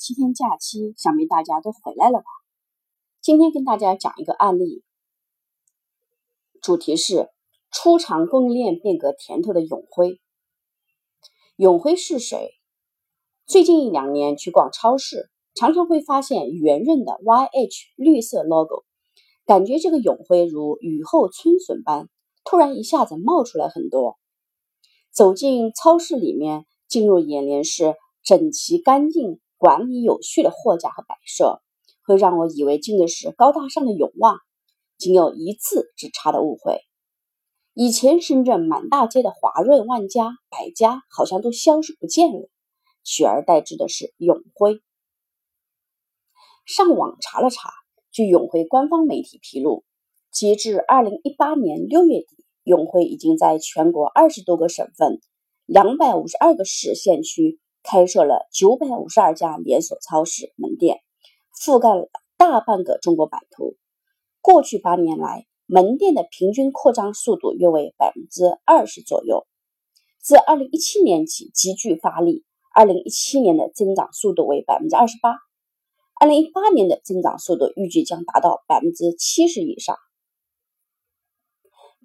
七天假期，想必大家都回来了吧？今天跟大家讲一个案例，主题是初尝供应链变革甜头的永辉。永辉是谁？最近一两年去逛超市，常常会发现圆润的 YH 绿色 logo，感觉这个永辉如雨后春笋般，突然一下子冒出来很多。走进超市里面，进入眼帘是。整齐干净、管理有序的货架和摆设，会让我以为进的是高大上的永旺，仅有一字之差的误会。以前深圳满大街的华润、万家、百家好像都消失不见了，取而代之的是永辉。上网查了查，据永辉官方媒体披露，截至二零一八年六月底，永辉已经在全国二十多个省份、两百五十二个市县区。开设了九百五十二家连锁超市门店，覆盖了大半个中国版图。过去八年来，门店的平均扩张速度约为百分之二十左右。自二零一七年起急剧发力，二零一七年的增长速度为百分之二十八，二零一八年的增长速度预计将达到百分之七十以上。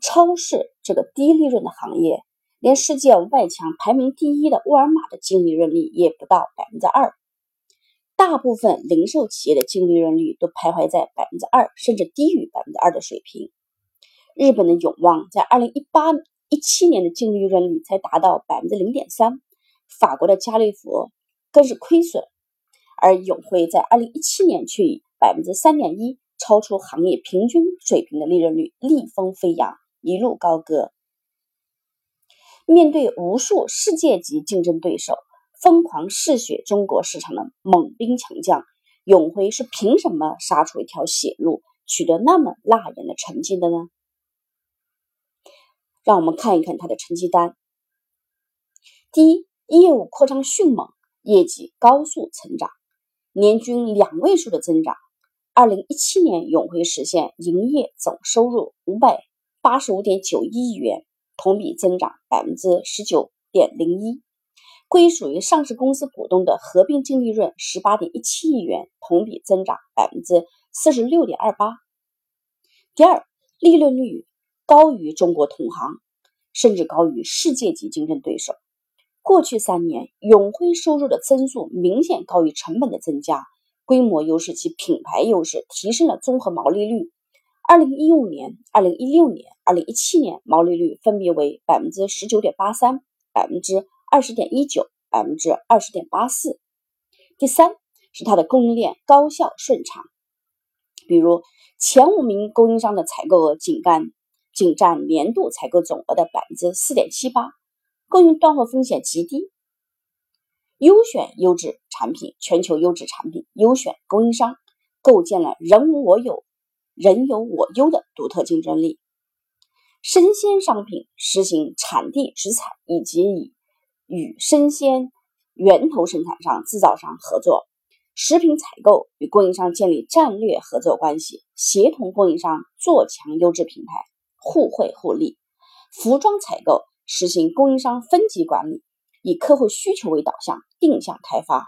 超市这个低利润的行业。连世界五百强排名第一的沃尔玛的净利润率也不到百分之二，大部分零售企业的净利润率都徘徊在百分之二甚至低于百分之二的水平。日本的永旺在二零一八一七年的净利润率才达到百分之零点三，法国的家乐福更是亏损，而永辉在二零一七年却以百分之三点一超出行业平均水平的利润率，逆风飞扬，一路高歌。面对无数世界级竞争对手疯狂嗜血中国市场的猛兵强将，永辉是凭什么杀出一条血路，取得那么辣眼的成绩的呢？让我们看一看他的成绩单。第一，业务扩张迅猛，业绩高速成长，年均两位数的增长。二零一七年，永辉实现营业总收入五百八十五点九亿元。同比增长百分之十九点零一，归属于上市公司股东的合并净利润十八点一七亿元，同比增长百分之四十六点二八。第二，利润率高于中国同行，甚至高于世界级竞争对手。过去三年，永辉收入的增速明显高于成本的增加，规模优势及品牌优势提升了综合毛利率。二零一五年、二零一六年、二零一七年毛利率分别为百分之十九点八三、百分之二十点一九、百分之二十点八四。第三是它的供应链高效顺畅，比如前五名供应商的采购额仅占仅占年度采购总额的百分之四点七八，供应断货风险极低。优选优质产品，全球优质产品，优选供应商，构建了人无我有。人有我优的独特竞争力。生鲜商品实行产地直采，以及以与生鲜源头生产商、制造商合作；食品采购与供应商建立战略合作关系，协同供应商做强优质品牌，互惠互利。服装采购实行供应商分级管理，以客户需求为导向，定向开发。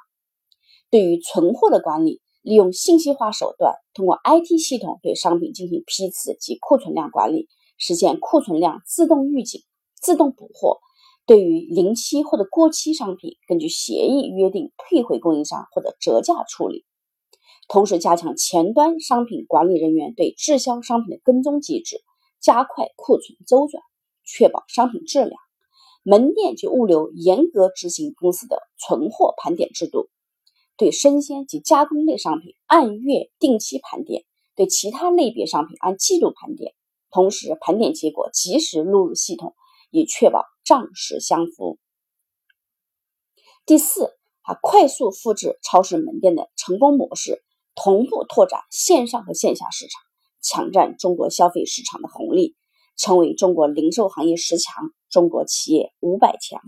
对于存货的管理。利用信息化手段，通过 IT 系统对商品进行批次及库存量管理，实现库存量自动预警、自动补货。对于临期或者过期商品，根据协议约定退回供应商或者折价处理。同时，加强前端商品管理人员对滞销商品的跟踪机制，加快库存周转，确保商品质量。门店及物流严格执行公司的存货盘点制度。对生鲜及加工类商品按月定期盘点，对其他类别商品按季度盘点，同时盘点结果及时录入系统，以确保账实相符。第四，啊，快速复制超市门店的成功模式，同步拓展线上和线下市场，抢占中国消费市场的红利，成为中国零售行业十强、中国企业五百强。